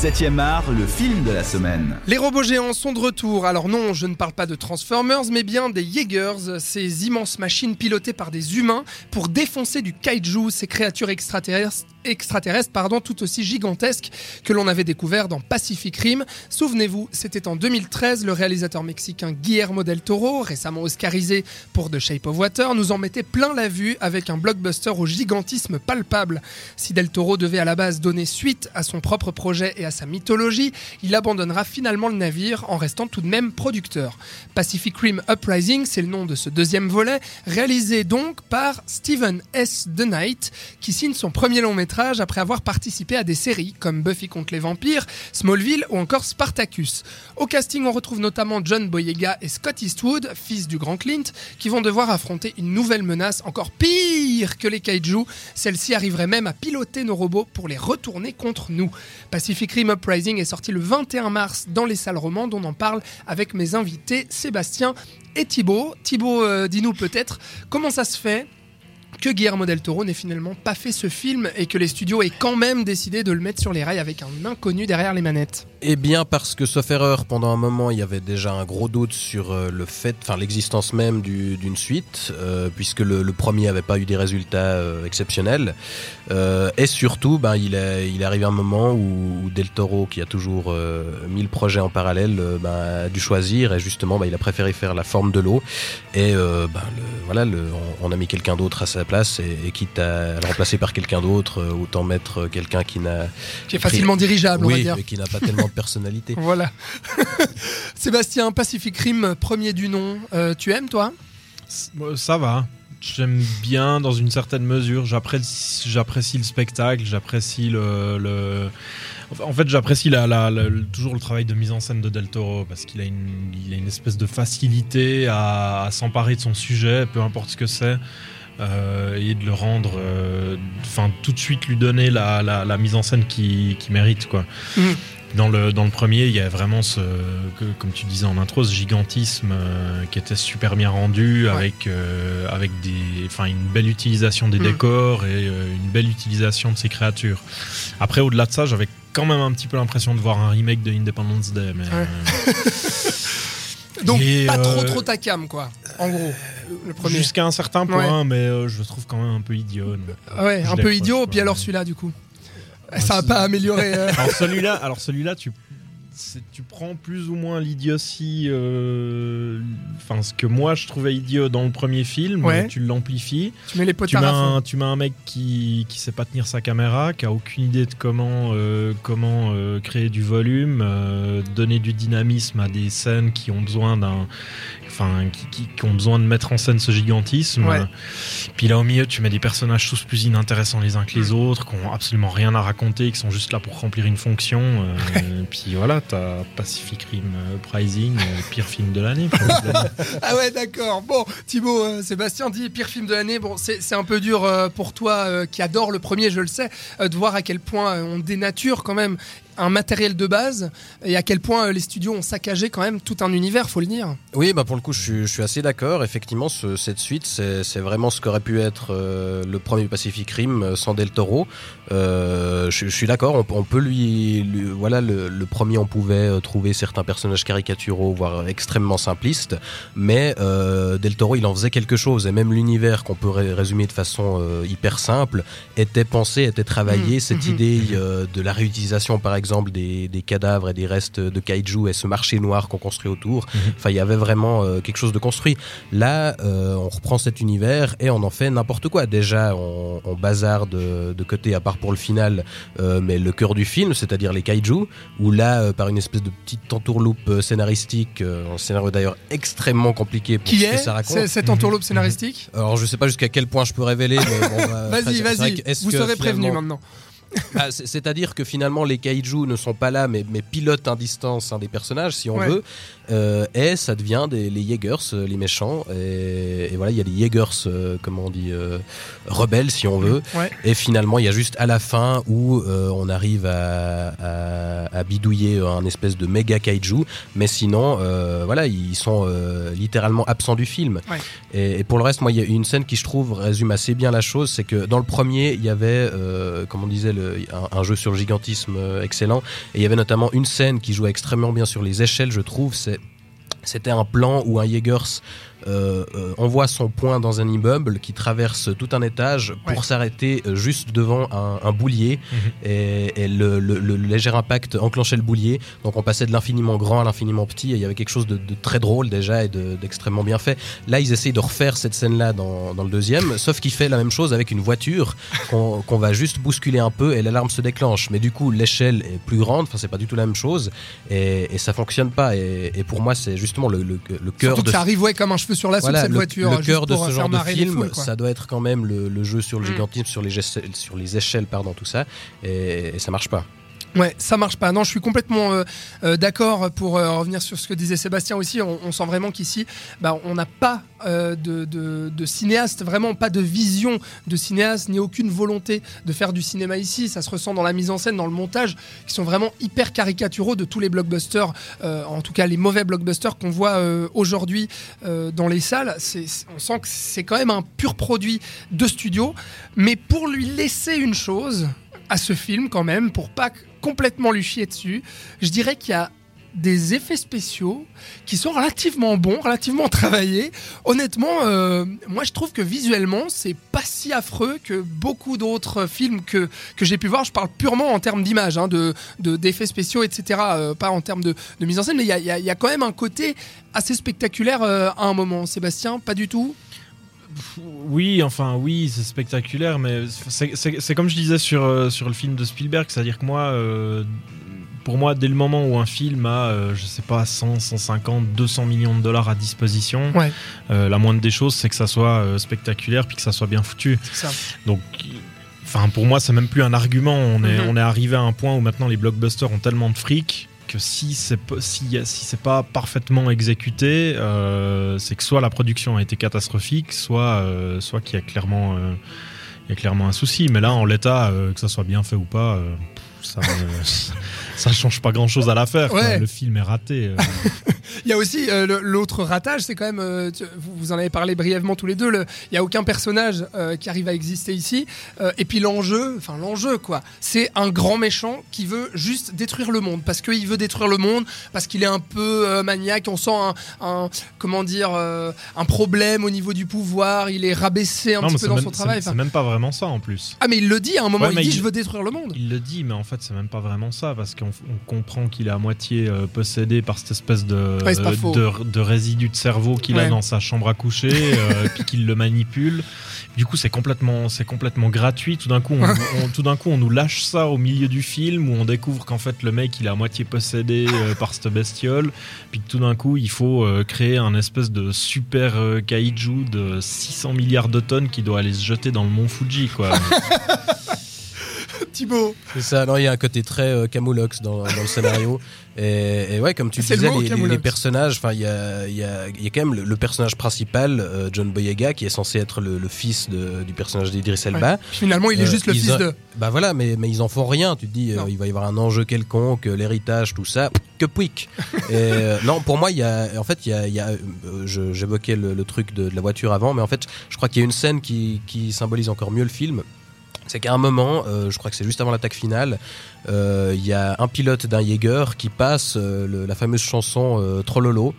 7e art, le film de la semaine. Les robots géants sont de retour. Alors non, je ne parle pas de Transformers, mais bien des Jaegers, ces immenses machines pilotées par des humains pour défoncer du kaiju, ces créatures extraterrestres extraterrestre pardon, tout aussi gigantesque que l'on avait découvert dans Pacific Rim. Souvenez-vous, c'était en 2013, le réalisateur mexicain Guillermo del Toro, récemment oscarisé pour The Shape of Water, nous en mettait plein la vue avec un blockbuster au gigantisme palpable. Si del Toro devait à la base donner suite à son propre projet et à sa mythologie, il abandonnera finalement le navire en restant tout de même producteur. Pacific Rim Uprising, c'est le nom de ce deuxième volet, réalisé donc par Steven S. The Knight, qui signe son premier long métrage après avoir participé à des séries comme Buffy contre les vampires, Smallville ou encore Spartacus. Au casting, on retrouve notamment John Boyega et Scott Eastwood, fils du grand Clint, qui vont devoir affronter une nouvelle menace encore pire que les kaiju. Celle-ci arriverait même à piloter nos robots pour les retourner contre nous. Pacific Rim Uprising est sorti le 21 mars dans les salles romandes. On en parle avec mes invités Sébastien et Thibaut. Thibaut, euh, dis-nous peut-être comment ça se fait que Guillermo del Toro n'ait finalement pas fait ce film et que les studios aient quand même décidé de le mettre sur les rails avec un inconnu derrière les manettes. Eh bien parce que, sauf erreur, pendant un moment, il y avait déjà un gros doute sur euh, le fait, enfin l'existence même d'une suite, euh, puisque le, premier n'avait pas eu des résultats euh, exceptionnels. et surtout, ben, il, est arrivé un moment où, Del Toro, qui a toujours mis le projet en parallèle, ben, a dû choisir, et justement, ben, il a préféré faire la forme de l'eau. Et ben, voilà, on, a mis quelqu'un d'autre à sa place, et, quitte à le remplacer par quelqu'un d'autre, autant mettre quelqu'un qui n'a... Qui est facilement dirigeable, on va dire. et qui n'a pas tellement personnalité. Voilà. Sébastien, Pacific Rim, premier du nom. Euh, tu aimes, toi? Ça va. J'aime bien dans une certaine mesure. J'apprécie le spectacle, j'apprécie le, En fait, j'apprécie la, toujours le travail de mise en scène de Del Toro parce qu'il a, une, a une espèce de facilité à s'emparer de son sujet, peu importe ce que c'est. Euh, et de le rendre, euh, enfin tout de suite lui donner la, la, mise en scène qui, qui mérite quoi. Mm. Dans le, dans le premier, il y a vraiment ce, comme tu disais en intro, ce gigantisme euh, qui était super bien rendu avec, avec des, enfin, une belle utilisation des mm. décors et une belle utilisation de ces créatures. Après, au-delà de ça, j'avais quand même un petit peu l'impression de voir un remake de Independence Day. Mais, Donc pas trop trop ta cam quoi, en gros. Jusqu'à un certain point, mais euh, je le trouve quand même un peu idiot. ouais, un peu idiot. Puis alors celui-là, du coup, ça n'a pas amélioré. Euh. Alors celui-là, alors celui-là, tu tu prends plus ou moins l'idiotie, euh, enfin ce que moi je trouvais idiot dans le premier film, tu l'amplifies. Tu mets les tu mets, un, tu mets un mec qui qui sait pas tenir sa caméra, qui a aucune idée de comment euh, comment euh, créer du volume, donner du dynamisme à des scènes qui ont besoin d'un, enfin qui, qui, ont besoin de mettre en scène ce gigantisme. Puis là au milieu tu mets des personnages tous plus inintéressants les uns que les mm. autres, qui ont absolument rien à raconter, qui sont juste là pour remplir une fonction. puis voilà t'as Pacific Rim Uprising, euh, pire film de l'année. ah ouais, d'accord. Bon, Thibaut, euh, Sébastien dit pire film de l'année. Bon, c'est un peu dur euh, pour toi qui adore le premier, je le sais, de voir à quel point on dénature quand même un matériel de base et à quel point euh, les studios ont saccagé quand même tout un univers, faut le dire. Oui, bah pour le coup, je suis, assez d'accord. Effectivement, cette suite, c'est vraiment ce qu'aurait pu être euh, le premier Pacific Rim euh, sans Del Toro. je, suis d'accord, on, peut lui, voilà, le, premier, on pouvait trouver certains personnages caricaturaux, voire extrêmement simplistes, mais Del Toro, il en faisait quelque chose, et même l'univers qu'on peut résumer de façon hyper simple était pensé, était travaillé. Mmh, cette mmh. idée de la réutilisation, par exemple exemple des, cadavres et des restes de kaiju et ce marché noir qu'on construit autour. Mhm. Enfin, il y avait vraiment euh, quelque chose de construit. Là, euh, on reprend cet univers et on en fait n'importe quoi. Déjà, on, on bazarde de, côté, à part pour le final, euh, mais le cœur du film, c'est-à-dire les kaiju, où là, par une espèce de petite entourloupe scénaristique, un scénario d'ailleurs extrêmement compliqué pour Qui ce que ça raconte. cette mhm. entourloupe scénaristique? Alors, je sais pas jusqu'à quel point je peux révéler. vas-y, vas-y. Vous serez prévenu maintenant. Bah, c'est-à-dire que finalement les kaiju ne sont pas là mais, mais pilotent en distance un des personnages si on veut euh, et ça devient des, les Jaegers euh, les méchants et, voilà il y a les Jaegers euh, comment on dit rebelles si on veut. Et finalement il y a juste à la fin où on arrive à, à, bidouiller un espèce de méga kaiju mais sinon voilà ils sont littéralement absents du film. Et, pour le reste moi il y a une scène qui je trouve résume assez bien la chose c'est que dans le premier il y avait comme on disait le, un, jeu sur le gigantisme euh, excellent. Et il y avait notamment une scène qui jouait extrêmement bien sur les échelles, je trouve. C'était un plan où un Jaegers euh, euh, envoie son poing dans un immeuble qui traverse tout un étage pour Ouais. s'arrêter euh, juste devant un, un boulier. Mhm. et, et le, le- le léger impact enclenchait le boulier. Donc on passait de l'infiniment grand à l'infiniment petit et il y avait quelque chose de, de très drôle déjà et de- d'extrêmement bien fait. Là ils essayent de refaire cette scène là dans, dans le deuxième sauf qu'il fait la même chose avec une voiture qu'on va juste bousculer un peu et l'alarme se déclenche. Mais du coup l'échelle est plus grande. Enfin c'est pas du tout la même chose et, et ça fonctionne pas. Et, et pour moi c'est justement le, le, le cœur Surtout de que ça arrive ouais, comme un sur la soupe, voilà, cette le, voiture. le juste cœur de ce genre de film, foules, ça doit être quand même le, le jeu sur le Mm. gigantisme, sur les, échelles, sur les échelles, pardon, tout ça, et, et ça marche pas. Ouais, ça marche pas. Non, je suis complètement euh, euh, d'accord pour euh, revenir sur ce que disait Sébastien aussi. On, sent vraiment qu'ici, bah, on n'a pas de, cinéaste, vraiment pas de vision de cinéaste, ni aucune volonté de faire du cinéma ici. Ça se ressent dans la mise en scène, dans le montage, qui sont vraiment hyper caricaturaux de tous les blockbusters, en tout cas les mauvais blockbusters qu'on voit aujourd'hui dans les salles. On sent que c'est quand même un pur produit de studio, mais pour lui laisser une chose à ce film quand même, pour pas complètement lui chier dessus, je dirais qu'il y a des effets spéciaux qui sont relativement bons, relativement travaillés. Honnêtement, euh, moi je trouve que visuellement c'est pas si affreux que beaucoup d'autres films que, j'ai pu voir. Je parle purement en termes d'image, hein, de de- d'effets spéciaux, etc. euh, pas en termes de, mise en scène, mais il y a quand même un côté assez spectaculaire euh, à un moment. Sébastien, pas du tout? Oui, enfin oui, c'est spectaculaire, mais c'est- comme je disais sur, euh, sur le film de Spielberg, c'est-à-dire que moi, euh, pour moi, dès le moment où un film a, euh, je sais pas, 100, 150, 200 millions de dollars à disposition, Ouais. euh, la moindre des choses, c'est que ça soit spectaculaire puis que ça soit bien foutu. Ça. Donc, enfin, pour moi, c'est même plus un argument. On est, Mhm. on est arrivé à un point où maintenant les blockbusters ont tellement de fric si c'est pas- parfaitement exécuté, euh, c'est que soit la production a été catastrophique, soit euh, qu'il y a clairement euh, y a clairement un souci. Mais là, en l'état, que ça soit bien fait ou pas. ça, ça change pas grand chose à l'affaire. Ouais. Le film est raté. euh. Il y a aussi euh, l'autre ratage, c'est quand même, euh, tu- vous, vous en avez parlé brièvement tous les deux, le- il n'y a aucun personnage euh, qui arrive à exister ici. Et puis l'enjeu, enfin l'enjeu quoi, c'est un grand méchant qui veut juste détruire le monde. Parce qu'il veut détruire le monde, parce qu'il est un peu maniaque, on sent un, un- comment dire, un problème au niveau du pouvoir, il est rabaissé un Non, petit peu dans même- son travail. C'est même pas vraiment ça en plus. Ah mais il le dit à un moment, Ouais, il dit il- je veux détruire le monde. Il le dit, mais en fait, c'est même pas vraiment ça, parce qu'on on comprend qu'il est à moitié euh, possédé par cette espèce de, Ouais, de, de résidu de cerveau qu'il Ouais. a dans sa chambre à coucher, euh, puis qu'il le manipule. Du coup, c'est complètement, c'est complètement gratuit. Tout d'un coup, on, on- tout d'un coup, on nous lâche ça au milieu du film, où on découvre qu'en fait, le mec, il est à moitié possédé euh, par cette bestiole, puis que tout d'un coup, il faut créer un espèce de super kaiju de 600 milliards de tonnes qui doit aller se jeter dans le mont Fuji, quoi. Thibaut, C'est ça, non, il y a un côté très euh, camoulox dans, dans le scénario. Et, et ouais, comme tu le disais, mot, les, les- personnages, enfin, il y a, y, a, y a quand même le, le personnage principal, euh, John Boyega, qui est censé être le, le fils de- du personnage d'Idris Elba. finalement il est Euh, juste le ils fils de. Bah voilà, mais, mais ils en font rien. Tu te dis, euh, il va y avoir un enjeu quelconque, l'héritage, tout ça. Que pouic. Et, non, pour moi, il y a, en fait, il y a, y j'évoquais le, le truc de, de la voiture avant, mais en fait, je crois qu'il y a une scène qui, qui symbolise encore mieux le film. C'est qu'à un moment, euh, je crois que c'est juste avant l'attaque finale, euh, il y a un pilote d'un Jaeger qui passe euh, la fameuse chanson Trollolo.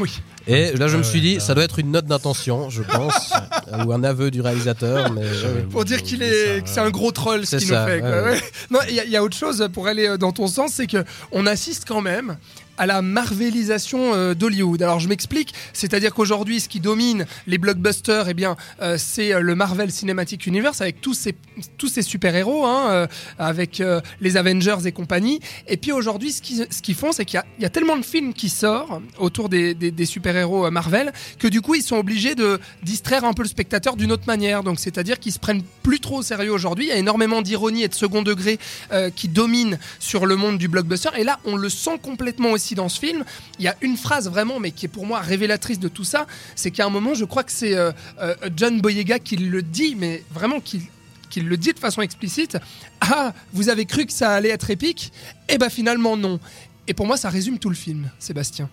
Oui. Et là, je me Ah suis dit, là. ça doit être une note d'intention, je pense, ou un aveu du réalisateur. Mais ouais. Pour dire qu'il est, que c'est un gros troll ce qu'il nous fait. quoi. ouais. Non, il y, a- il y a autre chose pour aller euh, dans ton sens, c'est que on assiste quand même à la marvelisation euh, d'Hollywood. Alors je m'explique, c'est-à-dire qu'aujourd'hui, ce qui domine les blockbusters, eh bien, euh, c'est euh, le Marvel Cinematic Universe avec tous ces tous ces super héros, hein, euh, avec euh, les Avengers et compagnie. Et puis aujourd'hui, ce qu'ils ce qu'ils font, c'est qu'il y a, il y a tellement de films qui sortent autour des, des, des super héros Marvel que du coup, ils sont obligés de distraire un peu le spectateur d'une autre manière. Donc, c'est-à-dire qu'ils se prennent plus trop au sérieux aujourd'hui. Il y a énormément d'ironie et de second degré euh, qui dominent sur le monde du blockbuster. Et là, on le sent complètement aussi dans ce film. Il y a une phrase vraiment, mais qui est pour moi révélatrice de tout ça. C'est qu'à un moment, je crois que c'est euh, euh, John Boyega qui le dit, mais vraiment qui le dit de façon explicite. Ah, vous avez cru que ça allait être épique? Eh ben finalement non. Et pour moi, ça résume tout le film, Sébastien.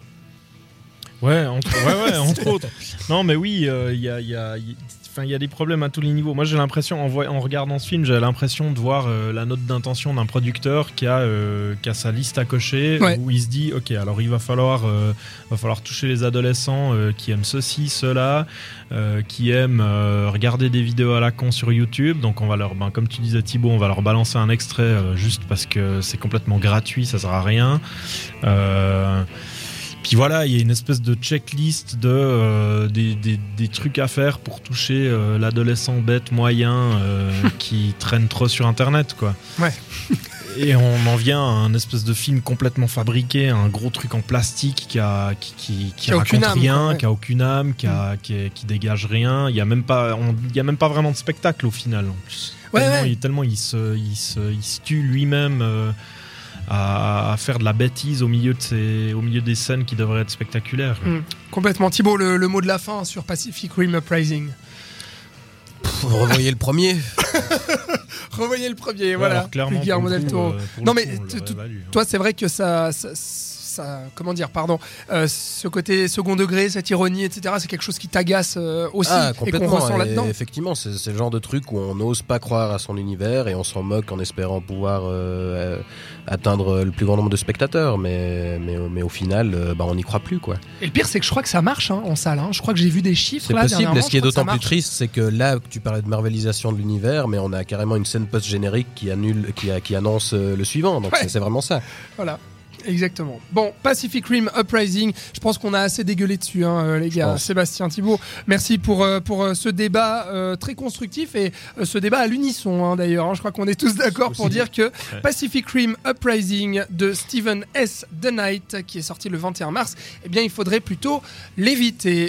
Ouais, entre, ouais, ouais, entre autres. Non, mais oui, euh, il y a, il y a- il- enfin, il y a des problèmes à tous les niveaux. Moi, j'ai l'impression, en, en regardant ce film, j'ai l'impression de voir euh, la note d'intention d'un producteur qui a, euh, qui a sa liste à cocher, Ouais. où il se dit, ok, alors il va falloir, va falloir toucher les adolescents qui aiment ceci, cela, qui aiment regarder des vidéos à la con sur YouTube. Donc, on va leur, ben, comme tu disais Thibaut, on va leur balancer un extrait juste parce que c'est complètement gratuit, ça sert à rien. Euh, puis voilà, il y a une espèce de checklist de euh, des, des- des trucs à faire pour toucher euh, l'adolescent bête moyen euh, qui traîne trop sur internet quoi. Ouais. Et on en vient à un espèce de film complètement fabriqué, un gros truc en plastique qui a qui, qui, qui Qui a raconte âme, rien, ouais. qui a aucune âme, qui, a, qui, est- qui dégage rien. Il y a même pas on- il y a même pas vraiment de spectacle au final en plus. Ouais, tellement, ouais. Il, tellement il se il se, il se tue lui-même. À, à faire de la bêtise au milieu, de ces, au milieu des scènes qui devraient être spectaculaires. quoi. Mm. Complètement. Thibaut, le, le mot de la fin sur Pacific Rim Uprising. Pff, Revoyez le premier. Revoyez le premier, Ouais, voilà. alors, clairement, Guillermo pour le del coup, Toro. euh, pour Non, le mais hein. Toi, c'est vrai que ça, ça, comment dire, pardon, euh, ce côté second degré, cette ironie, etc., c'est quelque chose qui t'agace euh, aussi Ah, et qu'on ressent là-dedans. Effectivement, c'est le genre de truc où on n'ose pas croire à son univers et on s'en moque en espérant pouvoir euh, atteindre le plus grand nombre de spectateurs. Mais, mais, mais au final, bah, on n'y croit plus. quoi. Et le pire, c'est que je crois que ça marche hein, en salle. hein. Je crois que j'ai vu des chiffres C'est possible. Et ce qui est d'autant plus triste, c'est que là, tu parlais de marvelisation de l'univers, mais on a carrément une scène post-générique qui, annule, qui, a- qui annonce le suivant. Donc Ouais. c'est vraiment ça. Voilà. Exactement. Bon, Pacific Rim Uprising, je pense qu'on a assez dégueulé dessus, hein, euh, les gars. Sébastien Thibault, merci pour, euh, pour euh, ce débat euh, très constructif et euh, ce débat à l'unisson hein, d'ailleurs. hein. Je crois qu'on est tous d'accord pour dire que Pacific Rim Uprising de Stephen S. The Knight, qui est sorti le 21 mars, eh bien, il faudrait plutôt l'éviter.